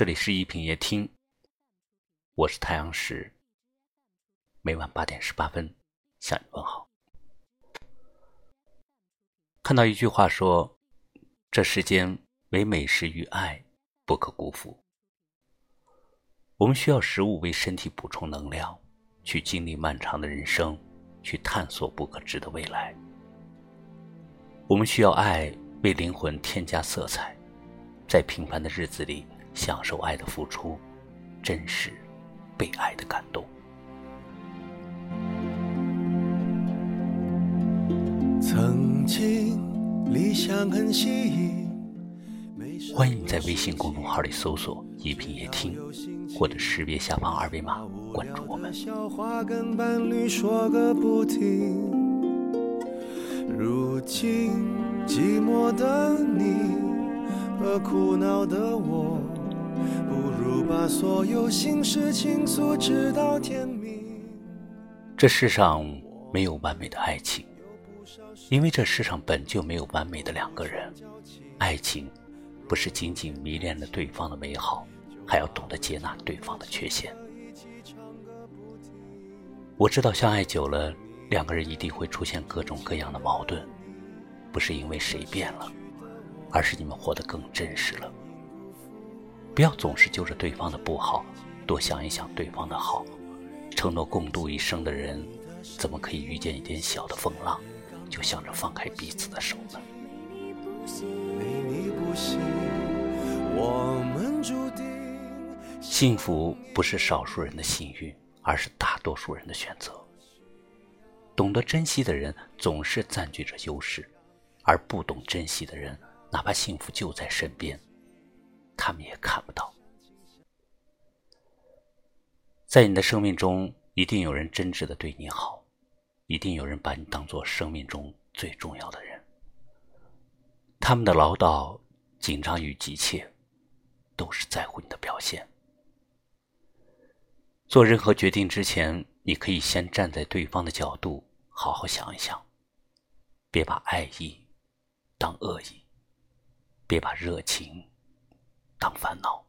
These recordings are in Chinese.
这里是一品夜听，我是太阳石，每晚八点十八分向你问好。看到一句话说：“这世间唯美食与爱不可辜负。”我们需要食物为身体补充能量，去经历漫长的人生，去探索不可知的未来。我们需要爱为灵魂添加色彩，在平凡的日子里享受爱的付出，真实被爱的感动。曾经理想很细欢迎你在微信公众号里搜索“一品夜听”，或者识别下方二维码关注我们。如今寂寞的你和苦恼的我，不如把所有心事倾诉，直到天明。这世上没有完美的爱情，因为这世上本就没有完美的两个人。爱情不是仅仅迷恋了对方的美好，还要懂得接纳对方的缺陷。我知道，相爱久了。两个人一定会出现各种各样的矛盾，不是因为谁变了，而是你们活得更真实了。不要总是揪着对方的不好，多想一想对方的好。承诺共度一生的人，怎么可以遇见一点小的风浪，就想着放开彼此的手呢？幸福不是少数人的幸运，而是大多数人的选择。懂得珍惜的人总是占据着优势，而不懂珍惜的人，哪怕幸福就在身边，他们也看不到。在你的生命中，一定有人真挚的对你好，一定有人把你当做生命中最重要的人。他们的唠叨、紧张与急切，都是在乎你的表现。做任何决定之前，你可以先站在对方的角度。好好想一想，别把爱意当恶意，别把热情当烦恼。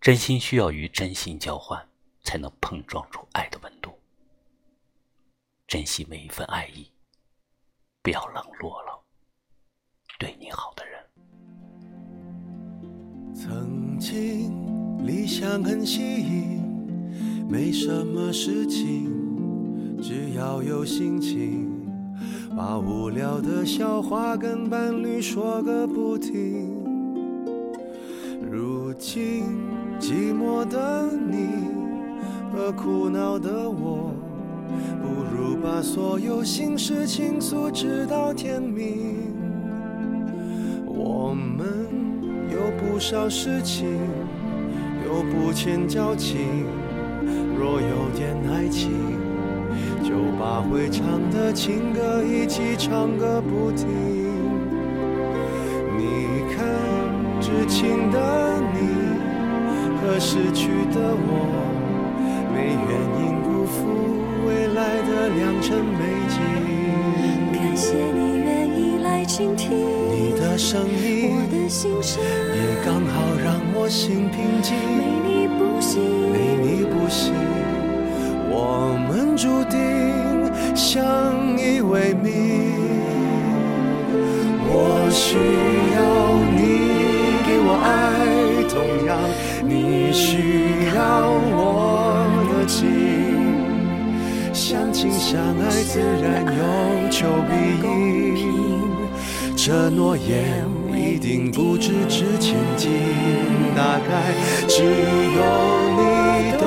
真心需要与真心交换，才能碰撞出爱的温度。珍惜每一份爱意，不要冷落了对你好的人。曾经理想很吸引，没什么事情。只要有心情，把无聊的笑话跟伴侣说个不停。如今寂寞的你和苦恼的我，不如把所有心事倾诉，直到天明。我们有不少事情，有不欠交情，若有点爱情。就把会唱的情歌一起唱个不停。你看，知情的和失去的我，没原因辜负未来的良辰美景。感谢你愿意来倾听你的声音，我的心声也刚好让我心平静。没你不行，没你不行。我们注定相依为命。我需同样你需要我的情。相亲相爱自然有求必应，这诺言一定不只值千金。大概只有你懂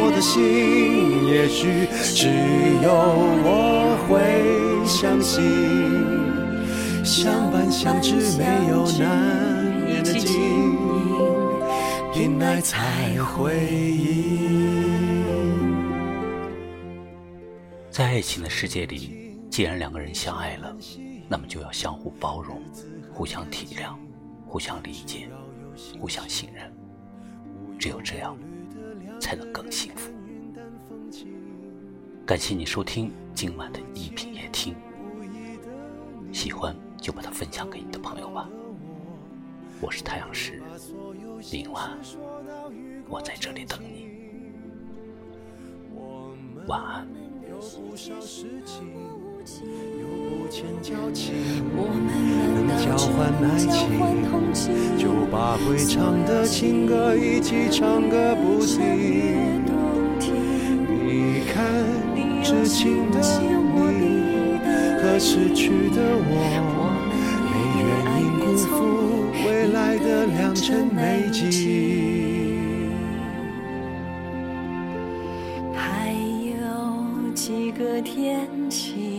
我的心。也许只有我会相信，相伴相知没有难才会赢。在爱情的世界里，既然两个人相爱了，那么就要相互包容，互相体谅，互相理解，互相信任。只有这样，才能更幸福。感谢你收听今晚的一品夜听，喜欢就把它分享给你的朋友吧。我是太阳石，明晚我在这里等你。晚安。我们能交换爱情，就把会唱的情歌一起唱个不停。你看，痴情的你和失去的我，的良辰美景。还有几个天晴？